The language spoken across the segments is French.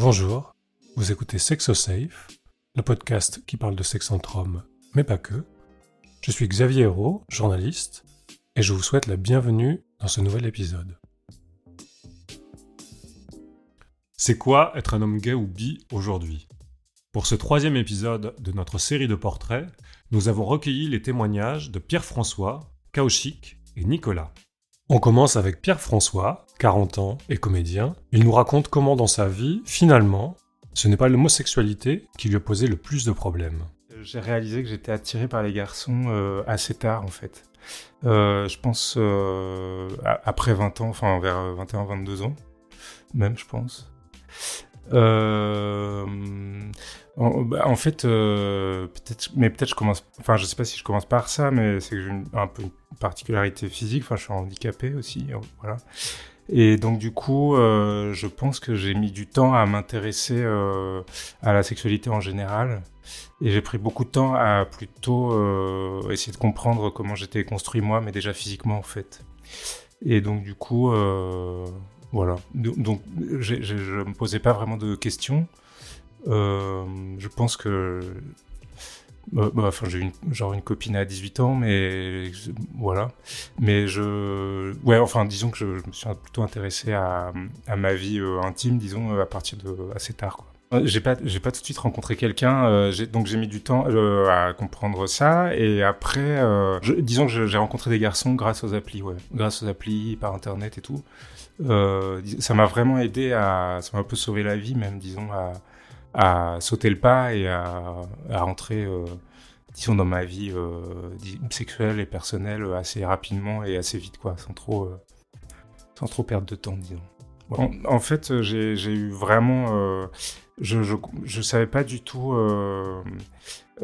Bonjour, vous écoutez Sexosafe, le podcast qui parle de sexe entre hommes, mais pas que. Je suis Xavier Hérault, journaliste, et je vous souhaite la bienvenue dans ce nouvel épisode. C'est quoi être un homme gay ou bi aujourd'hui? Pour ce troisième épisode de notre série de portraits, nous avons recueilli les témoignages de Pierre-François, Kauchik et Nicolas. On commence avec Pierre-François, 40 ans et comédien. Il nous raconte comment dans sa vie, finalement, ce n'est pas l'homosexualité qui lui a posé le plus de problèmes. J'ai réalisé que j'étais attiré par les garçons euh, assez tard en fait. Euh, je pense euh, après 20 ans, enfin vers 21-22 ans, même je pense. En, bah, en, fait, peut-être, mais peut-être je commence. Enfin, je sais pas si je commence par ça, mais c'est que j'ai un peu une particularité physique. Enfin, je suis handicapé aussi, voilà. Et donc du coup, euh, je pense que j'ai mis du temps à m'intéresser euh, à la sexualité en général. Et j'ai pris beaucoup de temps à plutôt euh, essayer de comprendre comment j'étais construit moi, mais déjà physiquement en fait. Et donc du coup, euh, voilà. Donc, je ne me posais pas vraiment de questions. Euh, je pense que. Euh, bah, enfin, j'ai une, genre une copine à 18 ans, mais voilà. Mais je. Ouais, enfin, disons que je, me suis plutôt intéressé à, à ma vie euh, intime, disons, à partir de assez tard, quoi. Euh, j'ai pas, j'ai pas tout de suite rencontré quelqu'un, euh, donc j'ai mis du temps euh, à comprendre ça. Et après, euh, je, disons que j'ai rencontré des garçons grâce aux applis, ouais, grâce aux applis, par internet et tout. Euh, ça m'a vraiment aidé à, ça m'a un peu sauvé la vie, même disons à, à sauter le pas et à, à rentrer, euh, disons dans ma vie sexuelle et personnelle assez rapidement et assez vite, quoi, sans trop, sans trop perdre de temps, disons. En, fait, j'ai eu vraiment. Euh, je, je, je, savais pas du tout. Euh,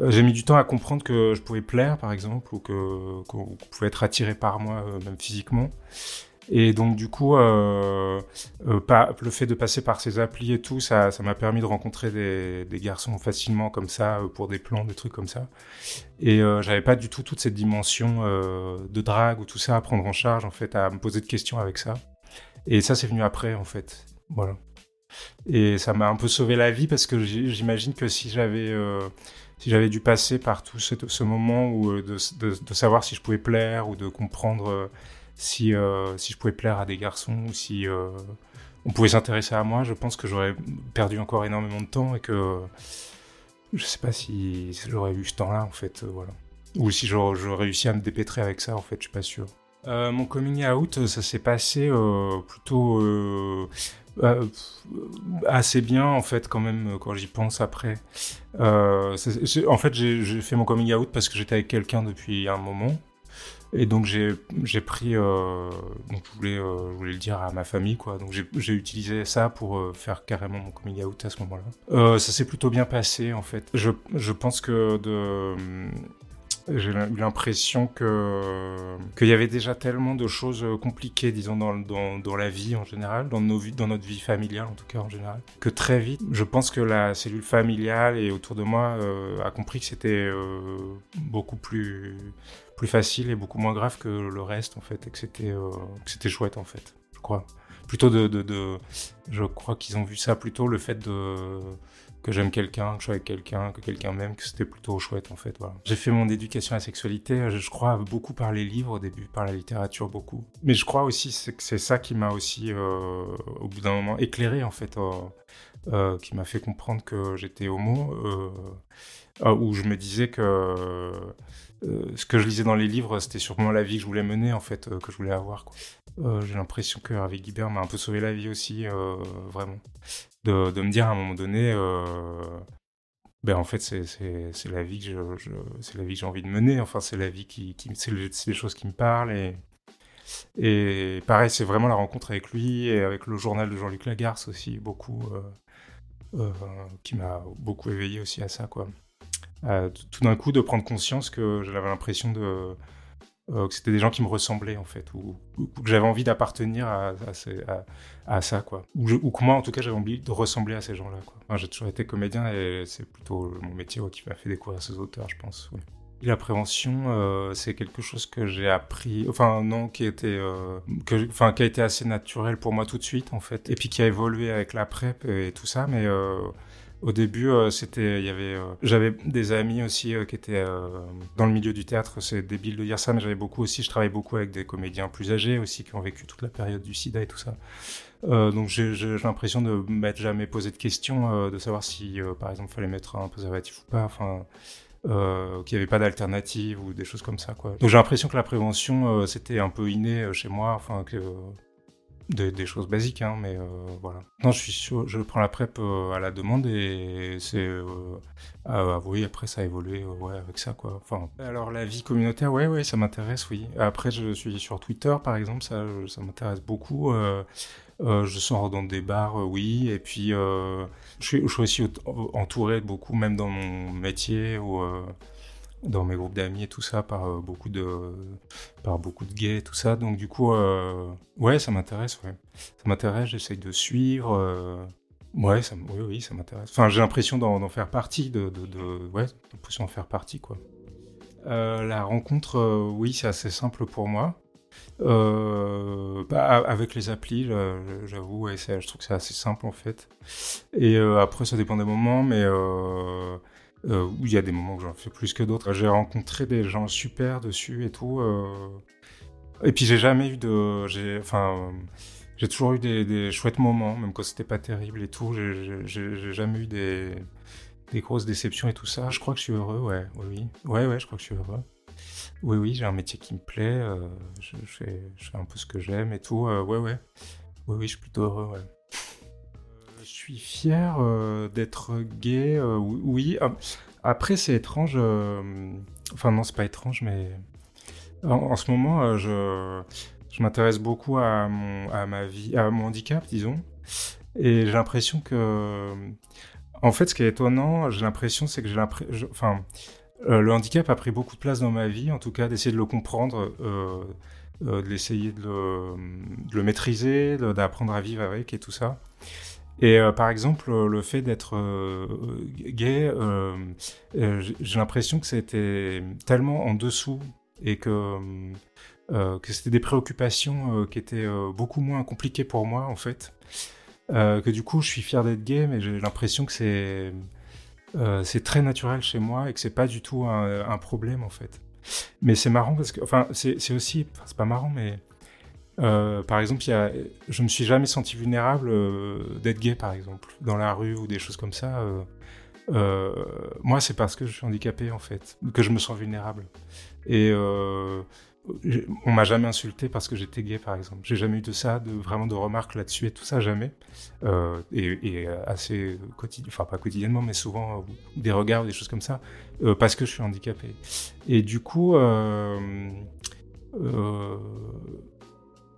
j'ai mis du temps à comprendre que je pouvais plaire, par exemple, ou que qu'on pouvait être attiré par moi, euh, même physiquement. Et donc, du coup, euh, pas, le fait de passer par ces applis et tout, ça m'a permis de rencontrer des, garçons facilement comme ça, pour des plans, des trucs comme ça. Et j'avais pas du tout toute cette dimension de drague ou tout ça à prendre en charge, en fait, à me poser de questions avec ça. Et ça, c'est venu après, en fait. Voilà. Et ça m'a un peu sauvé la vie parce que j'imagine que si j'avais euh, si j'avais dû passer par tout ce, moment où euh, de, savoir si je pouvais plaire ou de comprendre euh, si euh, si je pouvais plaire à des garçons ou si euh, on pouvait s'intéresser à moi, je pense que j'aurais perdu encore énormément de temps et que je sais pas si, j'aurais eu ce temps-là en fait, voilà. Ou si j'aurais réussi à me dépêtrer avec ça, en fait, je suis pas sûr. Euh, mon coming out, ça s'est passé euh, plutôt euh, euh, assez bien en fait quand même quand j'y pense après. en fait, j'ai fait mon coming out parce que j'étais avec quelqu'un depuis un moment. Et donc j'ai pris, euh, donc je voulais, euh, je voulais le dire à ma famille quoi. Donc j'ai utilisé ça pour euh, faire carrément mon coming out à ce moment-là. ça s'est plutôt bien passé en fait. Je, je pense que j'ai eu l'impression que qu'il y avait déjà tellement de choses compliquées, disons, dans, dans, dans la vie en général, dans, nos vies, dans notre vie familiale en tout cas en général, que très vite, je pense que la cellule familiale et autour de moi a compris que c'était beaucoup plus plus facile et beaucoup moins grave que le reste en fait, et que c'était euh, c'était chouette en fait, je crois. Plutôt de, je crois qu'ils ont vu ça plutôt le fait de que j'aime quelqu'un, que je suis avec quelqu'un, que quelqu'un m'aime, que c'était plutôt chouette en fait. Voilà. J'ai fait mon éducation à la sexualité, je, crois beaucoup par les livres au début, par la littérature beaucoup. Mais je crois aussi que c'est ça qui m'a aussi euh, au bout d'un moment éclairé en fait, euh, euh, qui m'a fait comprendre que j'étais homo, où je me disais que euh, ce que je lisais dans les livres, c'était sûrement la vie que je voulais mener en fait, que je voulais avoir. Euh, j'ai l'impression que Hervé Guibert m'a un peu sauvé la vie aussi, euh, vraiment. De, me dire à un moment donné, euh, ben en fait c'est la vie que je, la vie que j'ai envie de mener. Enfin c'est la vie qui, c'est les choses qui me parlent et et pareil c'est vraiment la rencontre avec lui et avec le journal de Jean-Luc Lagarce aussi beaucoup euh, euh, qui m'a beaucoup éveillé aussi à ça quoi. Euh, tout d'un coup de prendre conscience que j'avais l'impression de euh, que c'était des gens qui me ressemblaient en fait, ou, que j'avais envie d'appartenir à, à, à, ça, quoi. Ou, que moi, en tout cas, j'avais envie de ressembler à ces gens-là, quoi. J'ai toujours été comédien et c'est plutôt mon métier qui m'a fait découvrir ces auteurs, je pense. La prévention, c'est quelque chose que j'ai appris, enfin non, qui était, enfin qui a été assez naturel pour moi tout de suite en fait, et puis qui a évolué avec la prep et tout ça, mais au début, euh, c'était, il y avait, euh, j'avais des amis aussi euh, qui étaient dans le milieu du théâtre. C'est débile de dire ça, mais j'avais beaucoup aussi. Je travaillais beaucoup avec des comédiens plus âgés aussi qui ont vécu toute la période du SIDA et tout ça. donc j'ai l'impression de m'être jamais posé de questions, de savoir si, par exemple, fallait mettre un préservatif ou pas. Enfin. qu'il n'y avait pas d'alternative ou des choses comme ça. Quoi. Donc j'ai l'impression que la prévention, c'était un peu inné chez moi, enfin que des, choses basiques, hein, mais euh, voilà. Non, je suis je prends la prep euh, à la demande et c'est. Ah, oui, après ça a évolué ouais, avec ça, quoi. Enfin, alors la vie communautaire, ouais, ouais, ça m'intéresse, oui. Après, je suis sur Twitter, par exemple, ça, ça m'intéresse beaucoup. je sors dans des bars, oui, et puis je suis, je, suis, aussi entouré beaucoup, même dans mon métier, dans mes groupes d'amis et tout ça par euh, beaucoup de par beaucoup de gays et tout ça. Donc du coup euh, ouais ça m'intéresse ouais. Ça m'intéresse j'essaye de suivre euh, ouais ça oui oui ça m'intéresse. Enfin j'ai l'impression d'en faire partie de, de, de ouais d'en faire partie quoi. La rencontre oui c'est assez simple pour moi. Bah, avec les applis, j'avoue, je trouve que c'est assez simple en fait. Et après, ça dépend des moments, mais euh, où il y a des moments où j'en fais plus que d'autres. J'ai rencontré des gens super dessus et tout. Euh. Et puis j'ai jamais eu de, j'ai, enfin, j'ai toujours eu des, chouettes moments, même quand c'était pas terrible et tout. J'ai jamais eu des, grosses déceptions et tout ça. Je crois que je suis heureux, ouais, oui, oui, ouais, ouais, je crois que je suis heureux. Oui, oui, j'ai un métier qui me plaît, euh, je, fais, un peu ce que j'aime et tout. ouais, ouais, oui, oui, je suis plutôt heureux, ouais je suis fier euh, d'être gay, euh, oui. Ah, après, c'est étrange. Euh, enfin, non, c'est pas étrange, mais en, ce moment, je, m'intéresse beaucoup à, mon, ma vie, à mon handicap, disons. Et j'ai l'impression que. En fait, ce qui est étonnant, j'ai l'impression, c'est que j'ai l'impression. Le handicap a pris beaucoup de place dans ma vie, en tout cas, d'essayer de le comprendre. de l'essayer de le, de le maîtriser, d'apprendre à vivre avec et tout ça. Et euh, par exemple, euh, le fait d'être euh, gay, j'ai l'impression que c'était tellement en dessous et que, c'était des préoccupations qui étaient beaucoup moins compliquées pour moi, en fait. que du coup, je suis fier d'être gay, mais j'ai l'impression que c'est très naturel chez moi et que c'est pas du tout un, un, problème, en fait. Mais c'est marrant parce que, enfin, c'est aussi, c'est pas marrant, mais euh, par exemple, y a, je me suis jamais senti vulnérable euh, d'être gay, par exemple, dans la rue ou des choses comme ça. Euh, moi, c'est parce que je suis handicapé, en fait, que je me sens vulnérable. Et on m'a jamais insulté parce que j'étais gay, par exemple. J'ai jamais eu de ça, de vraiment de remarques là-dessus et tout ça, jamais. Et, assez quotidien, enfin pas quotidiennement, mais souvent des regards, des choses comme ça, parce que je suis handicapé. Et du coup.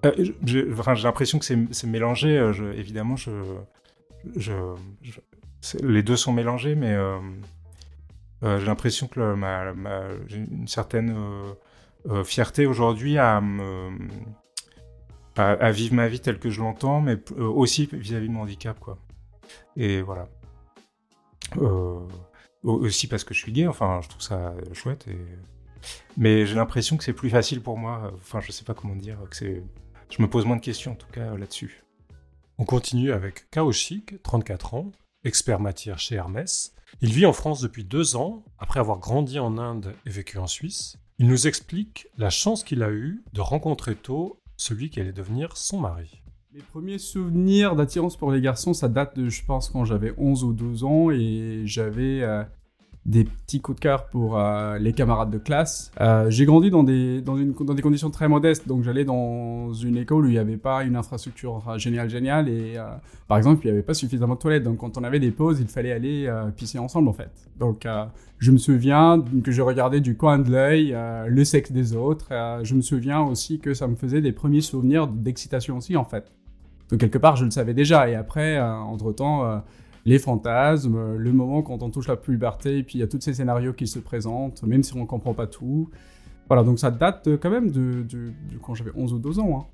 Euh, j'ai l'impression que c'est mélangé. Euh, évidemment, les deux sont mélangés, mais euh, j'ai l'impression que j'ai une certaine fierté aujourd'hui à, vivre ma vie telle que je l'entends, mais aussi vis-à-vis de mon handicap, quoi. Et voilà. aussi parce que je suis gay, enfin, je trouve ça chouette. Et... Mais j'ai l'impression que c'est plus facile pour moi. Enfin, je sais pas comment dire, que c'est je me pose moins de questions en tout cas là-dessus. On continue avec Kaoshik, 34 ans, expert matière chez Hermès. Il vit en France depuis deux ans, après avoir grandi en Inde et vécu en Suisse. Il nous explique la chance qu'il a eue de rencontrer tôt celui qui allait devenir son mari. Les premiers souvenirs d'attirance pour les garçons, ça date de, je pense, quand j'avais 11 ou 12 ans et j'avais euh, des petits coups de cœur pour euh, les camarades de classe. Euh, j'ai grandi dans des, dans, une, dans des conditions très modestes, donc j'allais dans une école où il n'y avait pas une infrastructure euh, géniale, géniale, et par exemple, il n'y avait pas suffisamment de toilettes, donc quand on avait des pauses, il fallait aller pisser ensemble en fait. Donc je me souviens que je regardais du coin de l'œil le sexe des autres, je me souviens aussi que ça me faisait des premiers souvenirs d'excitation aussi en fait. Donc quelque part, je le savais déjà, et après, entre-temps les fantasmes, le moment quand on touche la puberté, et puis il y a tous ces scénarios qui se présentent, même si on ne comprend pas tout. Voilà, donc ça date quand même de, quand j'avais 11 ou 12 ans. Hein.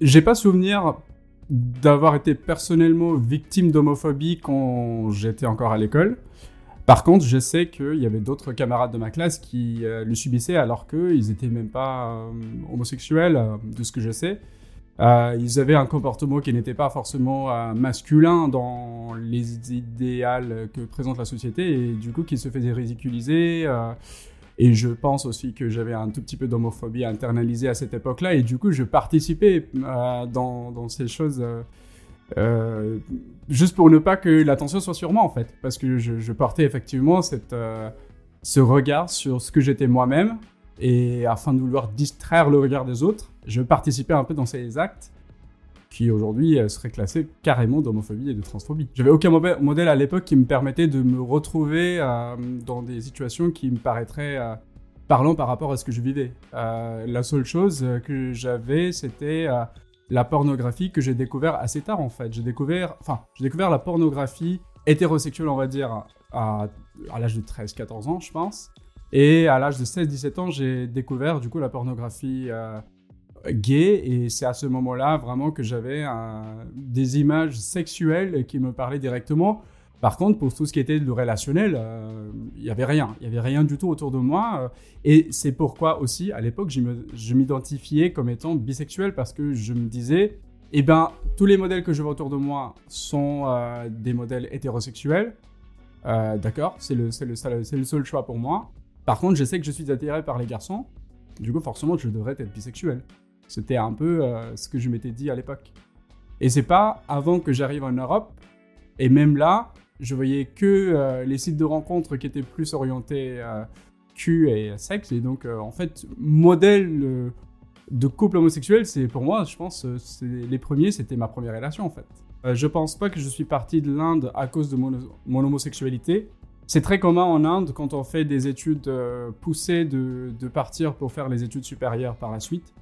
J'ai pas souvenir d'avoir été personnellement victime d'homophobie quand j'étais encore à l'école. Par contre, je sais qu'il y avait d'autres camarades de ma classe qui euh, le subissaient alors qu'ils étaient même pas euh, homosexuels, euh, de ce que je sais. Ils avaient un comportement qui n'était pas forcément masculin dans les idéales que présente la société et du coup qui se faisaient ridiculiser. et je pense aussi que j'avais un tout petit peu d'homophobie internalisée à cette époque-là et du coup je participais dans, ces choses euh, juste pour ne pas que l'attention soit sur moi en fait, parce que je, portais effectivement euh, ce regard sur ce que j'étais moi-même, et afin de vouloir distraire le regard des autres, je participais un peu dans ces actes qui aujourd'hui euh, seraient classés carrément d'homophobie et de transphobie. J'avais aucun modèle à l'époque qui me permettait de me retrouver dans des situations qui me paraîtraient parlant par rapport à ce que je vivais. la seule chose que j'avais, c'était la pornographie que j'ai découvert assez tard en fait. J'ai découvert, enfin, j'ai découvert la pornographie hétérosexuelle, on va dire, à, l'âge de 13-14 ans, je pense. Et à l'âge de 16-17 ans, j'ai découvert du coup la pornographie euh, gay. Et c'est à ce moment-là vraiment que j'avais des images sexuelles qui me parlaient directement. Par contre, pour tout ce qui était le relationnel, euh, il n'y avait rien. Il n'y avait rien du tout autour de moi. Euh, et c'est pourquoi aussi, à l'époque, je m'identifiais comme étant bisexuel parce que je me disais, eh ben, tous les modèles que je vois autour de moi sont euh, des modèles hétérosexuels. D'accord, c'est le, le, le seul choix pour moi. Par contre, je sais que je suis attiré par les garçons. Du coup, forcément, je devrais être bisexuel. C'était un peu ce que je m'étais dit à l'époque. Et c'est pas avant que j'arrive en Europe, et même là, je voyais que euh, les sites de rencontres qui étaient plus orientés à cul et sexe. Et donc, euh, en fait, modèle euh, de couple homosexuel, c'est pour moi, je pense, les premiers, c'était ma première relation en fait. je pense pas que je suis parti de l'Inde à cause de mon, homosexualité. C'est très commun en Inde quand on fait des études poussées de, partir pour faire les études supérieures par la suite.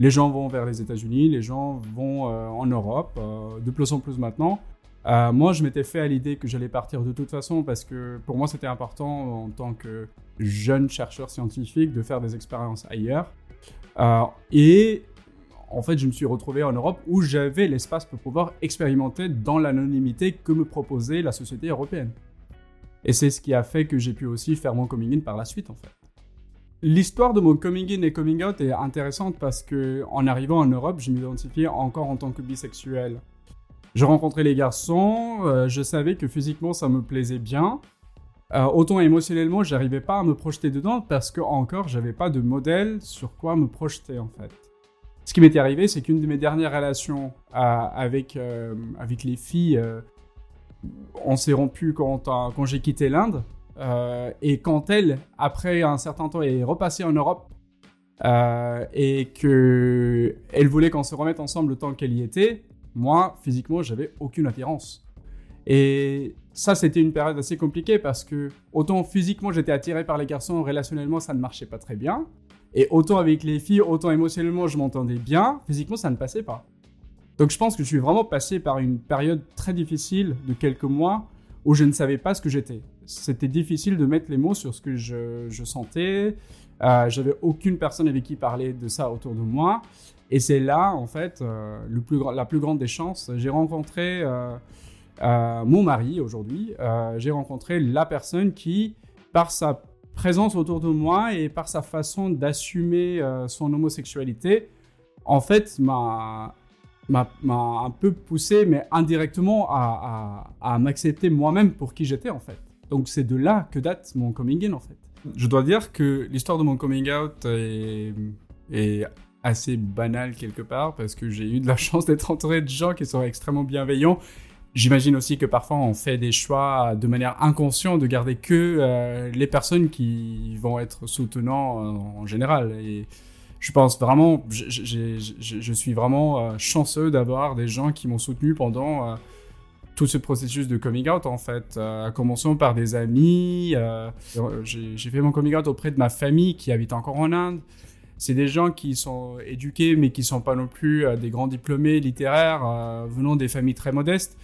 Les gens vont vers les États-Unis, les gens vont en Europe, de plus en plus maintenant. Euh, moi, je m'étais fait à l'idée que j'allais partir de toute façon parce que pour moi, c'était important en tant que jeune chercheur scientifique de faire des expériences ailleurs. Euh, et en fait, je me suis retrouvé en Europe où j'avais l'espace pour pouvoir expérimenter dans l'anonymité que me proposait la société européenne. Et c'est ce qui a fait que j'ai pu aussi faire mon coming in par la suite, en fait. L'histoire de mon coming in et coming out est intéressante parce que en arrivant en Europe, je m'identifiais encore en tant que bisexuel. Je rencontrais les garçons, euh, je savais que physiquement ça me plaisait bien. Euh, autant émotionnellement, j'arrivais pas à me projeter dedans parce que encore j'avais pas de modèle sur quoi me projeter en fait. Ce qui m'était arrivé, c'est qu'une de mes dernières relations euh, avec, avec les filles, on s'est rompu quand, quand j'ai quitté l'Inde. Et quand elle, après un certain temps, est repassée en Europe et qu'elle voulait qu'on se remette ensemble le temps qu'elle y était, moi, physiquement, j'avais aucune attirance. Et ça, c'était une période assez compliquée parce que autant physiquement, j'étais attiré par les garçons, relationnellement, ça ne marchait pas très bien. Et autant avec les filles, autant émotionnellement, je m'entendais bien, physiquement, ça ne passait pas. Donc je pense que je suis vraiment passé par une période très difficile de quelques mois où je ne savais pas ce que j'étais. C'était difficile de mettre les mots sur ce que je, sentais. Euh, J'avais aucune personne avec qui parler de ça autour de moi. Et c'est là, en fait, euh, le plus la plus grande des chances. J'ai rencontré euh, mon mari aujourd'hui. j'ai rencontré la personne qui, par sa présence autour de moi et par sa façon d'assumer son homosexualité, en fait, m'a m'a un peu poussé, mais indirectement, à, m'accepter moi-même pour qui j'étais, en fait. Donc c'est de là que date mon coming in, en fait. Je dois dire que l'histoire de mon coming out est, assez banal quelque part parce que j'ai eu de la chance d'être entouré de gens qui sont extrêmement bienveillants. J'imagine aussi que parfois on fait des choix de manière inconsciente de garder que euh, les personnes qui vont être soutenants en général. Et je pense vraiment, je, suis vraiment euh, chanceux d'avoir des gens qui m'ont soutenu pendant tout ce processus de coming out en fait, à commençant par des amis. j'ai fait mon coming out auprès de ma famille qui habite encore en Inde c'est des gens qui sont éduqués, mais qui sont pas non plus euh, des grands diplômés littéraires, euh, venant des familles très modestes.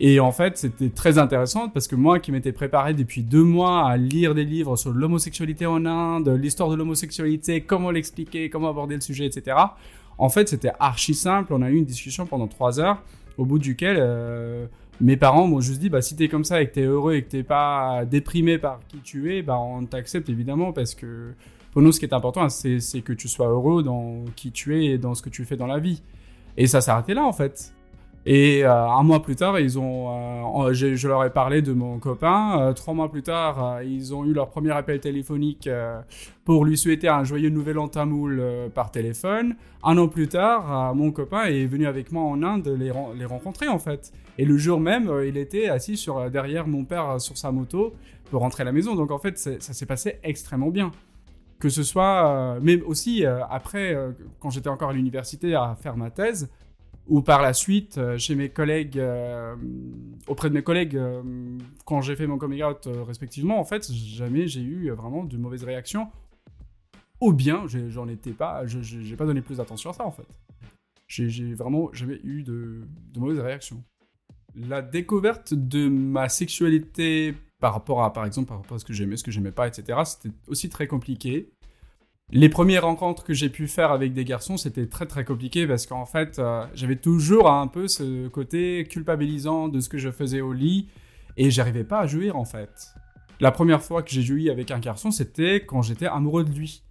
Et en fait, c'était très intéressant parce que moi qui m'étais préparé depuis deux mois à lire des livres sur l'homosexualité en Inde, l'histoire de l'homosexualité, comment l'expliquer, comment aborder le sujet, etc. En fait, c'était archi simple. On a eu une discussion pendant trois heures, au bout duquel euh, mes parents m'ont juste dit bah si t'es comme ça et que t'es heureux et que t'es pas déprimé par qui tu es, bah on t'accepte évidemment parce que pour nous ce qui est important c'est que tu sois heureux dans qui tu es et dans ce que tu fais dans la vie. Et ça s'est arrêté là en fait. Et euh, un mois plus tard, ils ont, euh, je, leur ai parlé de mon copain. Euh, trois mois plus tard, ils ont eu leur premier appel téléphonique pour lui souhaiter un joyeux nouvel an tamoul par téléphone. Un an plus tard, mon copain est venu avec moi en Inde les, les rencontrer en fait. Et le jour même, il était assis sur, derrière mon père sur sa moto pour rentrer à la maison. Donc en fait, ça s'est passé extrêmement bien. Que ce soit, mais aussi après, quand j'étais encore à l'université à faire ma thèse, ou par la suite euh, chez mes collègues, euh, auprès de mes collègues, euh, quand j'ai fait mon coming out respectivement, en fait, jamais j'ai eu vraiment de mauvaises réactions. Ou bien, j'en étais pas, je n'ai pas donné plus d'attention à ça en fait. J'ai vraiment jamais eu de, de mauvaises réactions. La découverte de ma sexualité par rapport à, par exemple, par rapport à ce que j'aimais, ce que j'aimais pas, etc., c'était aussi très compliqué. Les premières rencontres que j'ai pu faire avec des garçons, c'était très très compliqué parce qu'en fait, euh, j'avais toujours un peu ce côté culpabilisant de ce que je faisais au lit et j'arrivais pas à jouir en fait. La première fois que j'ai joui avec un garçon, c'était quand j'étais amoureux de lui.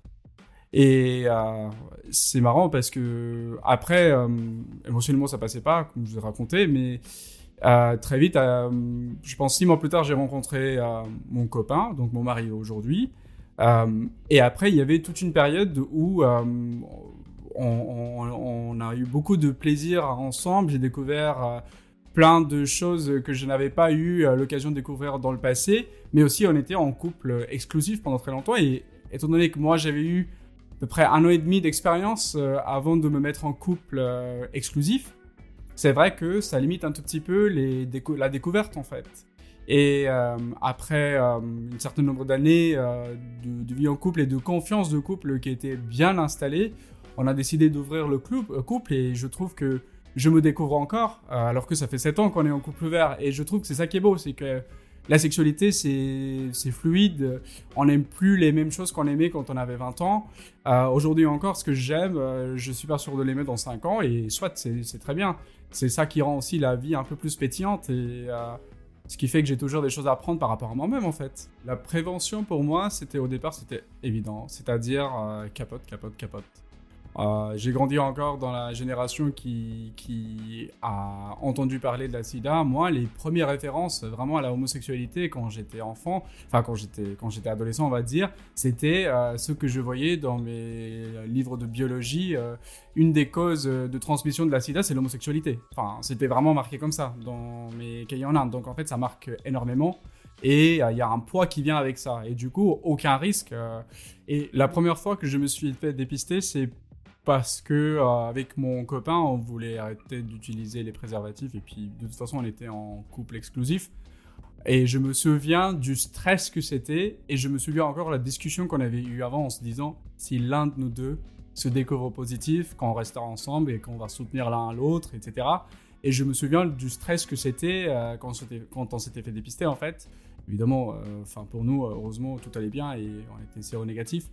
Et euh, c'est marrant parce que après, euh, émotionnellement, ça passait pas, comme je vous ai raconté, mais très vite, je pense six mois plus tard, j'ai rencontré mon copain, donc mon mari aujourd'hui. Euh, et après, il y avait toute une période où euh, on, a eu beaucoup de plaisir ensemble. J'ai découvert euh, plein de choses que je n'avais pas eu l'occasion de découvrir dans le passé, mais aussi on était en couple exclusif pendant très longtemps. Et étant donné que moi j'avais eu à peu près un an et demi d'expérience avant de me mettre en couple exclusif, c'est vrai que ça limite un tout petit peu la découverte en fait. Et euh, après euh, un certain nombre d'années euh, de, vie en couple et de confiance de couple qui était bien installée, on a décidé d'ouvrir le couple et je trouve que je me découvre encore, alors que ça fait 7 ans qu'on est en couple ouvert. Et je trouve que c'est ça qui est beau, c'est que la sexualité, c'est fluide. On n'aime plus les mêmes choses qu'on aimait quand on avait 20 ans. Aujourd'hui encore, ce que j'aime, je suis pas sûr de l'aimer dans 5 ans. Et soit, c'est très bien. C'est ça qui rend aussi la vie un peu plus pétillante. Et ce qui fait que j'ai toujours des choses à apprendre par rapport à moi-même en fait. La prévention pour moi, c'était au départ, c'était évident. C'est-à-dire euh, capote, capote, capote. Euh, j'ai grandi encore dans la génération qui, a entendu parler de la sida. Moi, les premières références vraiment à la homosexualité quand j'étais enfant, enfin quand j'étais, quand j'étais adolescent, on va dire, c'était euh, ce que je voyais dans mes livres de biologie. Euh, une des causes de transmission de la sida, c'est l'homosexualité. Enfin, c'était vraiment marqué comme ça dans mes cahiers en Inde. Donc en fait, ça marque énormément. Et il y a un poids qui vient avec ça. Et du coup, aucun risque. et la première fois que je me suis fait dépister, c'est parce que euh, avec mon copain, on voulait arrêter d'utiliser les préservatifs et puis de toute façon, on était en couple exclusif. Et je me souviens du stress que c'était et je me souviens encore la discussion qu'on avait eue avant en se disant si l'un de nous deux se découvre positif, quand on restera ensemble et qu'on va soutenir l'un l'autre, etc. Et je me souviens du stress que c'était euh, quand, on s'était fait dépister en fait. Évidemment, euh, pour nous, heureusement, tout allait bien et on était séronégatif.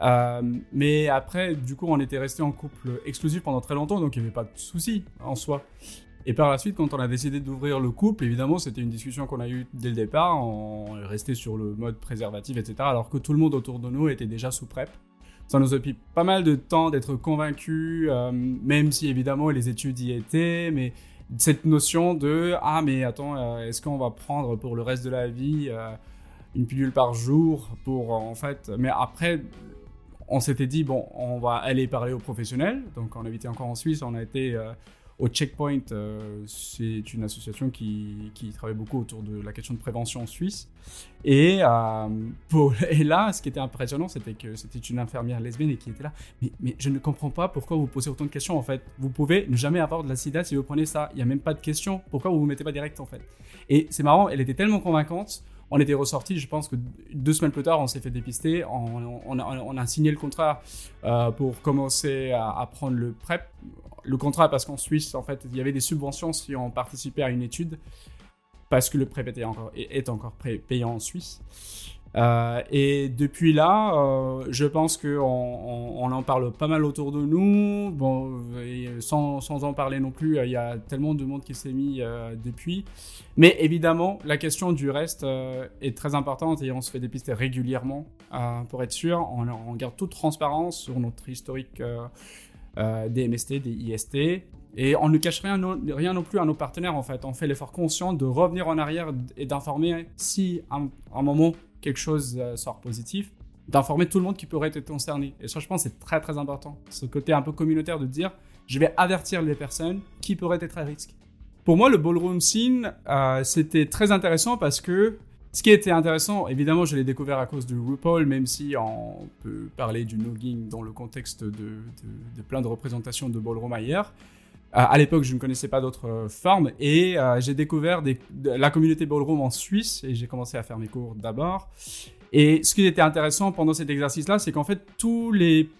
Euh, mais après, du coup, on était resté en couple exclusif pendant très longtemps, donc il n'y avait pas de souci en soi. Et par la suite, quand on a décidé d'ouvrir le couple, évidemment, c'était une discussion qu'on a eue dès le départ. On est resté sur le mode préservatif, etc. Alors que tout le monde autour de nous était déjà sous PrEP. Ça nous a pris pas mal de temps d'être convaincus, euh, même si évidemment les études y étaient, mais cette notion de ah mais attends, euh, est-ce qu'on va prendre pour le reste de la vie une pilule par jour pour en fait, mais après on s'était dit, bon, on va aller parler aux professionnels. Donc, on habitait encore en Suisse, on a été euh, au Checkpoint. Euh, c'est une association qui, travaille beaucoup autour de la question de prévention en Suisse. Et, euh, et là, ce qui était impressionnant, c'était que c'était une infirmière lesbienne et qui était là. Mais, je ne comprends pas pourquoi vous posez autant de questions, en fait. Vous pouvez ne jamais avoir de la sida si vous prenez ça. Il n'y a même pas de questions. Pourquoi vous vous mettez pas direct, en fait? Et c'est marrant, elle était tellement convaincante on était ressorti, je pense que deux semaines plus tard, on s'est fait dépister, on, a, signé le contrat euh, pour commencer à, prendre le PrEP. Le contrat parce qu'en Suisse, en fait, il y avait des subventions si on participait à une étude. parce que le prêt est encore payant en Suisse. Euh, et depuis là, euh, je pense qu'on on, en parle pas mal autour de nous. Bon, sans, en parler non plus, il y a tellement de monde qui s'est mis euh, depuis. Mais évidemment, la question du reste est très importante et on se fait dépister régulièrement pour être sûr. On, garde toute transparence sur notre historique des MST, des IST. Et on ne cache rien non plus à nos partenaires en fait. On fait l'effort conscient de revenir en arrière et d'informer si à un moment quelque chose euh, sort positif, d'informer tout le monde qui pourrait être concerné. Et ça, je pense, c'est très très important. Ce côté un peu communautaire de dire, je vais avertir les personnes qui pourraient être à risque. Pour moi, le ballroom scene, euh, c'était très intéressant parce que ce qui était intéressant, évidemment, je l'ai découvert à cause de RuPaul, même si on peut parler du nogging dans le contexte de, de, plein de représentations de ballroom ailleurs. Euh, à l'époque, je ne connaissais pas d'autres formes et j'ai découvert la communauté ballroom en Suisse et j'ai commencé à faire mes cours d'abord. Et ce qui était intéressant pendant cet exercice-là, c'est qu'en fait, toutes les,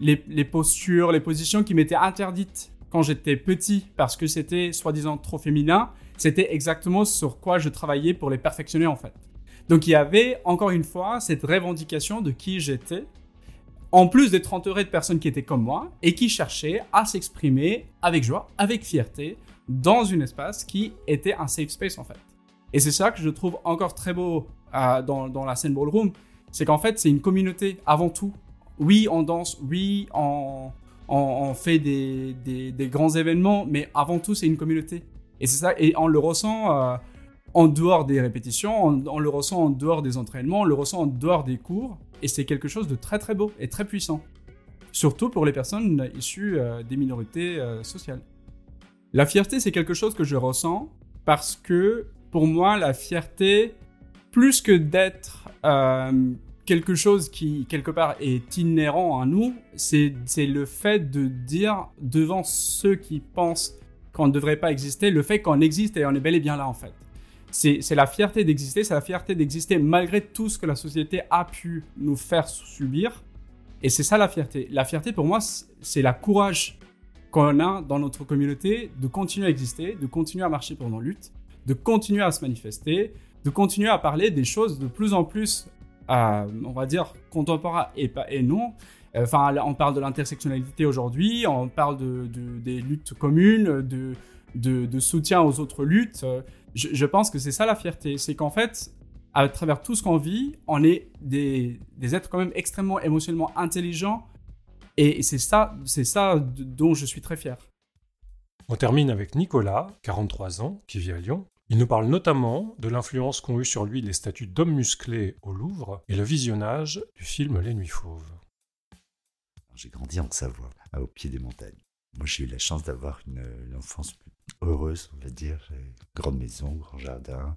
les, postures, les positions qui m'étaient interdites quand j'étais petit parce que c'était soi-disant trop féminin, c'était exactement sur quoi je travaillais pour les perfectionner en fait. Donc il y avait encore une fois cette revendication de qui j'étais en plus d'être entouré de personnes qui étaient comme moi et qui cherchaient à s'exprimer avec joie, avec fierté, dans un espace qui était un safe space en fait. Et c'est ça que je trouve encore très beau euh, dans, la scène ballroom, c'est qu'en fait c'est une communauté avant tout. Oui, on danse, oui, on, fait des, des, grands événements, mais avant tout c'est une communauté. Et c'est ça, et on le ressent euh, en dehors des répétitions, on, le ressent en dehors des entraînements, on le ressent en dehors des cours. Et c'est quelque chose de très très beau et très puissant. Surtout pour les personnes issues euh, des minorités euh, sociales. La fierté, c'est quelque chose que je ressens parce que pour moi, la fierté, plus que d'être euh, quelque chose qui, quelque part, est inhérent à nous, c'est le fait de dire devant ceux qui pensent qu'on ne devrait pas exister, le fait qu'on existe et on est bel et bien là en fait. C'est la fierté d'exister, c'est la fierté d'exister malgré tout ce que la société a pu nous faire subir. Et c'est ça la fierté. La fierté, pour moi, c'est la courage qu'on a dans notre communauté de continuer à exister, de continuer à marcher pour nos luttes, de continuer à se manifester, de continuer à parler des choses de plus en plus, euh, on va dire, contemporaines et, non. Enfin, on parle de l'intersectionnalité aujourd'hui, on parle de, des luttes communes, de, de, soutien aux autres luttes je, pense que c'est ça la fierté. C'est qu'en fait, à travers tout ce qu'on vit, on est des, êtres quand même extrêmement émotionnellement intelligents. Et c'est ça, c'est ça dont je suis très fier. On termine avec Nicolas, 43 ans, qui vit à Lyon. Il nous parle notamment de l'influence qu'ont eu sur lui les statues d'hommes musclés au Louvre et le visionnage du film Les Nuits Fauves. J'ai grandi en Savoie, au pied des montagnes. Moi, j'ai eu la chance d'avoir une, une enfance heureuse, on va dire. Grande maison, grand jardin.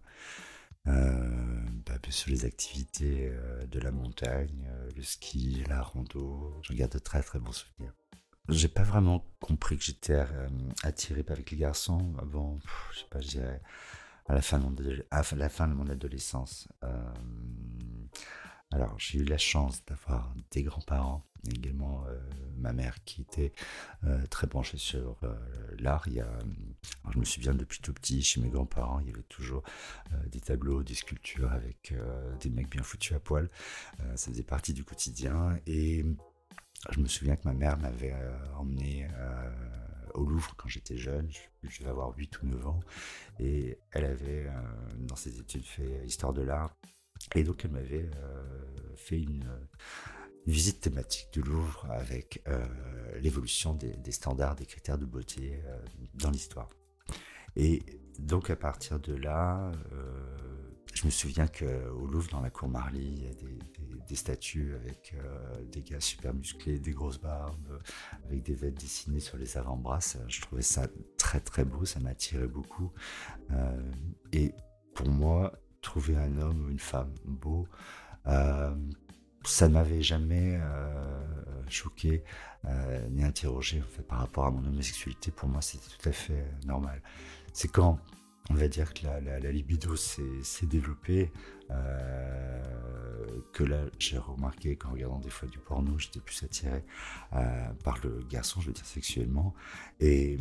Euh, bah, sûr, les activités euh, de la montagne, euh, le ski, la rando. J'en garde de très très bons souvenirs. J'ai pas vraiment compris que j'étais attiré avec les garçons avant, je sais pas, je dirais à la fin de mon, à la fin de mon adolescence. Alors, j'ai eu la chance d'avoir des grands-parents, également euh, ma mère qui était euh, très branchée sur euh, l'art. Je me souviens depuis tout petit, chez mes grands-parents, il y avait toujours des tableaux, des sculptures avec des mecs bien foutus à poil. ça faisait partie du quotidien. Et je me souviens que ma mère m'avait emmené au Louvre quand j'étais jeune, je, vais avoir 8 ou 9 ans, et elle avait, dans ses études, fait histoire de l'art. Et donc elle m'avait fait une, visite thématique du Louvre avec euh, l'évolution des, standards, des critères de beauté euh, dans l'histoire. Et donc à partir de là, euh, je me souviens qu'au Louvre, dans la cour Marly, il y a des, statues avec des gars super musclés, des grosses barbes, avec des vêtements dessinés sur les avant-bras. Je trouvais ça très très beau, ça m'attirait beaucoup. et pour moi, trouver un homme ou une femme beau, ça ne m'avait jamais euh, choqué euh, ni interrogé fait, par rapport à mon homosexualité. Pour moi, c'était tout à fait euh, normal. C'est quand, on va dire que la, libido s'est développée, que là, j'ai remarqué qu'en regardant des fois du porno, j'étais plus attiré par le garçon, je veux dire sexuellement. Et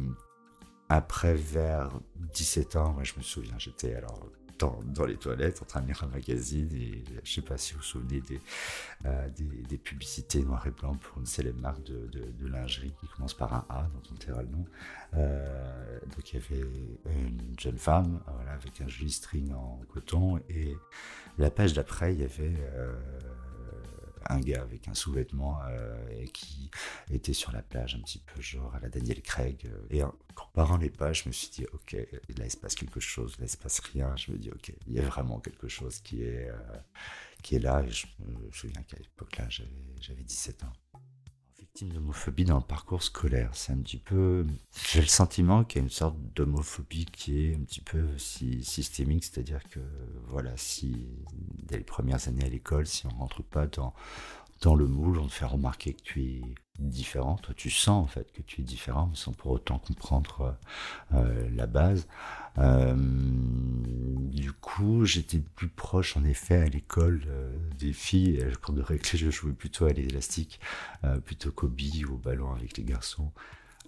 après, vers 17 ans, moi, je me souviens, j'étais alors dans, les toilettes en train de lire un magazine et je sais pas si vous vous souvenez des, euh, des, publicités noir et blanc pour une célèbre marque de, de, de, lingerie qui commence par un A, dont on taira le nom. Euh, donc il y avait une jeune femme voilà, avec un joli string en coton et la page d'après, il y avait... Euh, un gars avec un sous-vêtement euh, qui était sur la plage un petit peu genre à la Daniel Craig. Euh, et en comparant les pages, je me suis dit, ok, là il se passe quelque chose, là il se passe rien. Je me dis, ok, il y a vraiment quelque chose qui est, euh, qui est là. Je me souviens qu'à l'époque là, j'avais 17 ans victime d'homophobie dans le parcours scolaire. C'est un petit peu. J'ai le sentiment qu'il y a une sorte d'homophobie qui est un petit peu si systémique, c'est-à-dire que voilà, si dès les premières années à l'école, si on rentre pas dans dans le moule, on te fait remarquer que tu es différent. Toi, tu sens en fait que tu es différent, mais sans pour autant comprendre euh, la base. Euh, du coup, j'étais plus proche en effet à l'école euh, des filles. Cour de récré, je jouais plutôt à l'élastique, euh, plutôt qu'au billes ou au ballon avec les garçons.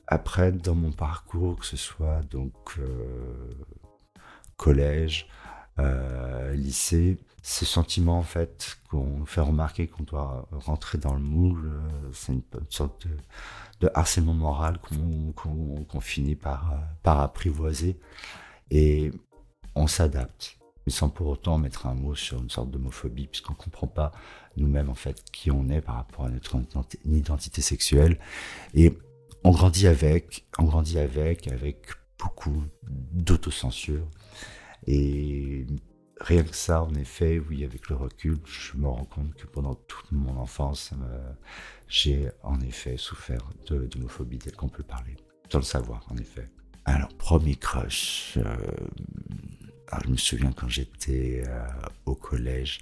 Après, dans mon parcours, que ce soit donc euh, collège, euh, lycée, ce sentiment en fait qu'on fait remarquer qu'on doit rentrer dans le moule, euh, c'est une, sorte de, harcèlement moral qu'on qu qu finit par, par apprivoiser. Et on s'adapte, mais sans pour autant mettre un mot sur une sorte d'homophobie, puisqu'on comprend pas nous-mêmes en fait qui on est par rapport à notre identité sexuelle. Et on grandit avec, on grandit avec, avec beaucoup d'autocensure. Et rien que ça, en effet, oui, avec le recul, je me rends compte que pendant toute mon enfance, euh, j'ai en effet souffert d'homophobie tel qu'on peut le parler, sans le savoir, en effet. Alors, premier crush, euh, alors, je me souviens quand j'étais euh, au collège,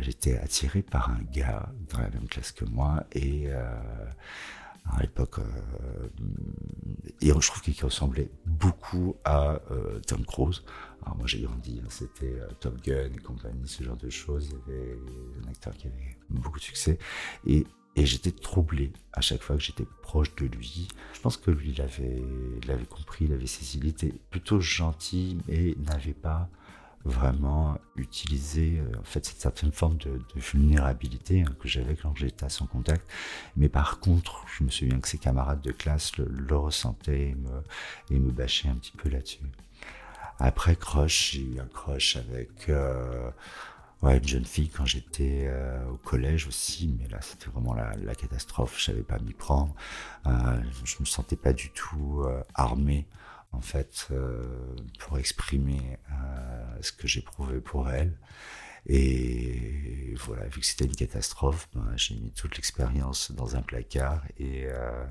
j'étais attiré par un gars dans la même classe que moi et à l'époque, euh, et je trouve qu'il ressemblait beaucoup à euh, Tom Cruise. Alors moi j'ai grandi, hein, c'était euh, Top Gun et compagnie, ce genre de choses. Il y avait un acteur qui avait beaucoup de succès et, j'étais troublé à chaque fois que j'étais proche de lui. Je pense que lui l'avait, l'avait compris, il avait saisi. Il était plutôt gentil, mais n'avait pas vraiment utiliser euh, en fait cette certaine forme de, vulnérabilité hein, que j'avais quand j'étais à son contact. Mais par contre, je me souviens que ses camarades de classe le, ressentaient et me, bâchaient un petit peu là-dessus. Après Crush, j'ai eu un crush avec euh, ouais, une jeune fille quand j'étais euh, au collège aussi, mais là c'était vraiment la, catastrophe, je savais pas m'y prendre, euh, je me sentais pas du tout armé en fait, euh, pour exprimer euh, ce que j'éprouvais pour elle. Et voilà, vu que c'était une catastrophe, ben, j'ai mis toute l'expérience dans un placard et euh,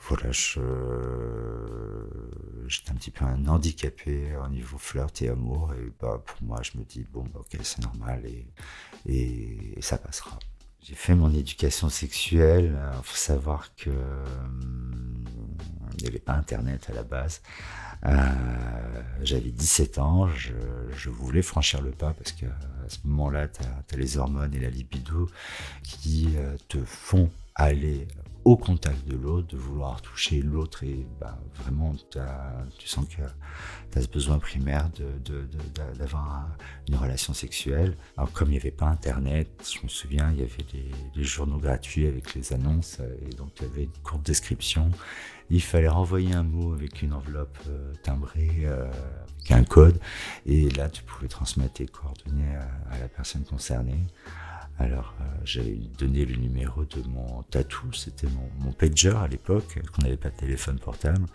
voilà, j'étais un petit peu un handicapé au niveau flirt et amour. Et bah, pour moi, je me dis, bon, bah, ok, c'est normal et, et ça passera. J'ai fait mon éducation sexuelle. Il faut savoir que il n'y avait pas Internet à la base. Euh, J'avais 17 ans, je, voulais franchir le pas parce que à ce moment-là, tu as, as, les hormones et la libido qui euh, te font aller au contact de l'autre, de vouloir toucher l'autre et bah, vraiment tu sens que tu as ce besoin primaire d'avoir une relation sexuelle. Alors comme il n'y avait pas Internet, je me souviens, il y avait les journaux gratuits avec les annonces et donc il y avait une courte description. Il fallait renvoyer un mot avec une enveloppe euh, timbrée, euh, avec un code et là tu pouvais transmettre tes coordonnées à, à la personne concernée. Alors, euh, j'avais donné le numéro de mon tatou, c'était mon, pager à l'époque, qu'on n'avait pas de téléphone portable.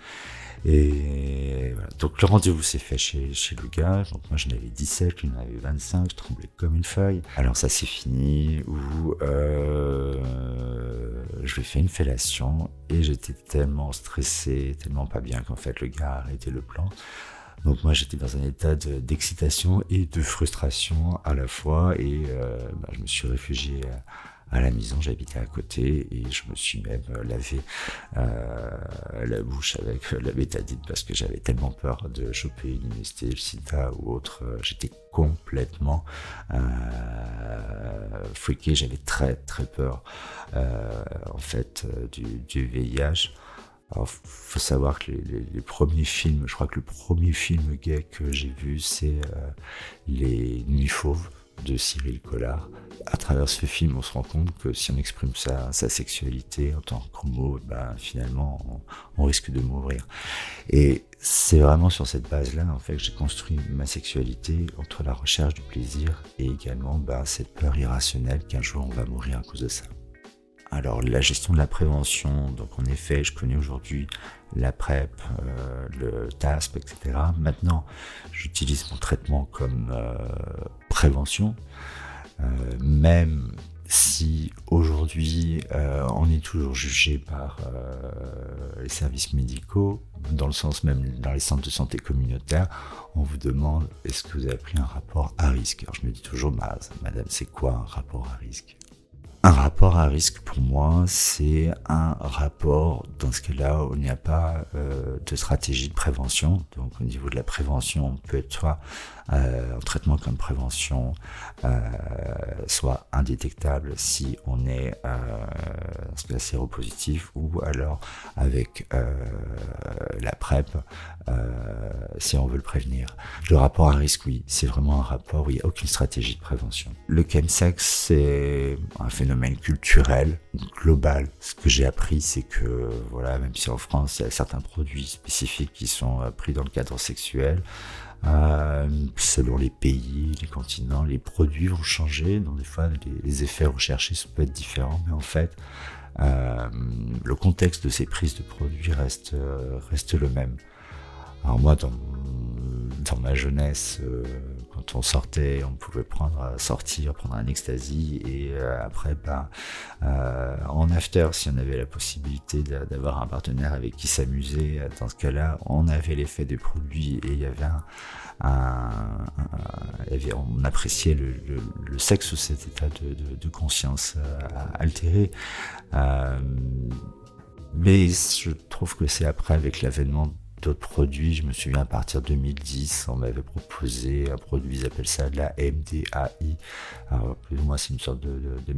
Et voilà. Donc, le rendez-vous s'est fait chez, chez le gars. Donc, moi, j'en avais 17, lui en avait 25, je tremblais comme une feuille. Alors, ça s'est fini où euh, je lui ai fait une fellation et j'étais tellement stressé, tellement pas bien qu'en fait, le gars a arrêté le plan. Donc moi j'étais dans un état d'excitation et de frustration à la fois et euh, bah, je me suis réfugié à, la maison, j'habitais à côté et je me suis même lavé euh, la bouche avec la bétadine parce que j'avais tellement peur de choper une MST, le sida ou autre. J'étais complètement euh, freaké, j'avais très très peur euh, en fait du, du VIH. Alors, faut savoir que les, premiers films, je crois que le premier film gay que j'ai vu, c'est euh, Les Nuits Fauves de Cyril Collard. À travers ce film, on se rend compte que si on exprime sa, sexualité en tant qu'homo, ben, finalement, on, on risque de mourir. Et c'est vraiment sur cette base-là, en fait, que j'ai construit ma sexualité entre la recherche du plaisir et également ben, cette peur irrationnelle qu'un jour on va mourir à cause de ça. Alors la gestion de la prévention, donc en effet, je connais aujourd'hui la PrEP, euh, le TASP, etc. Maintenant, j'utilise mon traitement comme euh, prévention, euh, même si aujourd'hui on est toujours jugé par les services médicaux, dans le sens même dans les centres de santé communautaires, on vous demande est-ce que vous avez pris un rapport à risque? Alors je me dis toujours, madame, c'est quoi un rapport à risque? Un rapport à risque pour moi, c'est un rapport dans ce cas-là où il n'y a pas euh, de stratégie de prévention. Donc au niveau de la prévention, on peut être soit euh, en traitement comme prévention, euh, soit indétectable si on est euh, séropositif, ou alors avec euh, la PrEP si on veut le prévenir. Le rapport à risque, oui, c'est vraiment un rapport où il n'y a aucune stratégie de prévention. Le chemsex, c'est un phénomène culturel, global. Ce que j'ai appris, c'est que, voilà, même si en France, il y a certains produits spécifiques qui sont euh, pris dans le cadre sexuel, euh, selon les pays, les continents, les produits vont changer. Donc, des fois, les, effets recherchés peuvent être différents, mais en fait, euh, le contexte de ces prises de produits reste, reste le même. Alors moi, dans, dans ma jeunesse, on sortait, on pouvait prendre, euh, sortir, prendre un ecstasy, et euh, après, ben, en after, si on avait la possibilité d'avoir un partenaire avec qui s'amuser, dans ce cas-là, on avait l'effet des produits et il y avait un, on appréciait le, le, sexe sous cet état de conscience altéré. mais je trouve que c'est après, avec l'avènement d'autres produits. Je me souviens à partir de 2010, on m'avait proposé un produit, ils appellent ça la MDAI. Alors, plus ou moins, c'est une sorte de, de.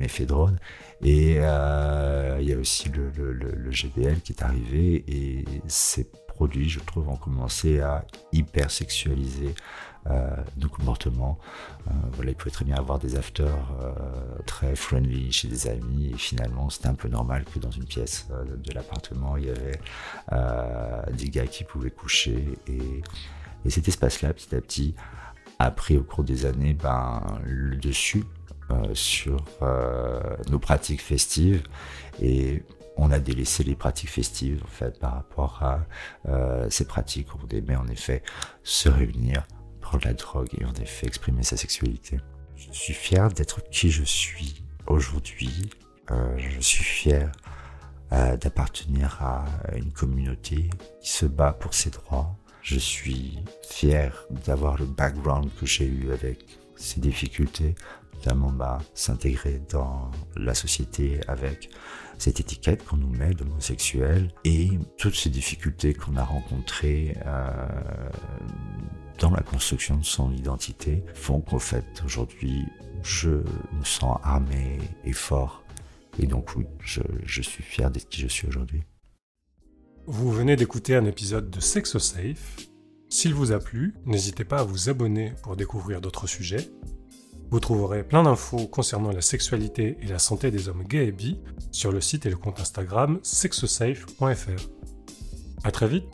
Et euh, il y a aussi le, GBL qui est arrivé et ces produits, je trouve, ont commencé à hyper sexualiser euh, nos comportements. Euh, voilà, il pouvait très bien avoir des afters euh, très friendly chez des amis. Et finalement c'était un peu normal que dans une pièce de l'appartement il y avait des gars qui pouvaient coucher. Et, et cet espace-là petit à petit a pris au cours des années ben, le dessus sur nos pratiques festives. Et on a délaissé les pratiques festives en fait par rapport à ces pratiques. Où on aimait en effet se réunir prendre la drogue et en effet exprimer sa sexualité. Je suis fier d'être qui je suis aujourd'hui. Euh, je suis fier euh, d'appartenir à une communauté qui se bat pour ses droits. Je suis fier d'avoir le background que j'ai eu avec ces difficultés, notamment bah, s'intégrer dans la société avec cette étiquette qu'on nous met d'homosexuel et toutes ces difficultés qu'on a rencontrées euh, dans la construction de son identité font qu'au fait aujourd'hui je me sens armé et fort et donc oui je, je suis fier d'être qui je suis aujourd'hui. Vous venez d'écouter un épisode de Sexo Safe. S'il vous a plu, n'hésitez pas à vous abonner pour découvrir d'autres sujets. Vous trouverez plein d'infos concernant la sexualité et la santé des hommes gays et bi sur le site et le compte Instagram sexosafe.fr. À très vite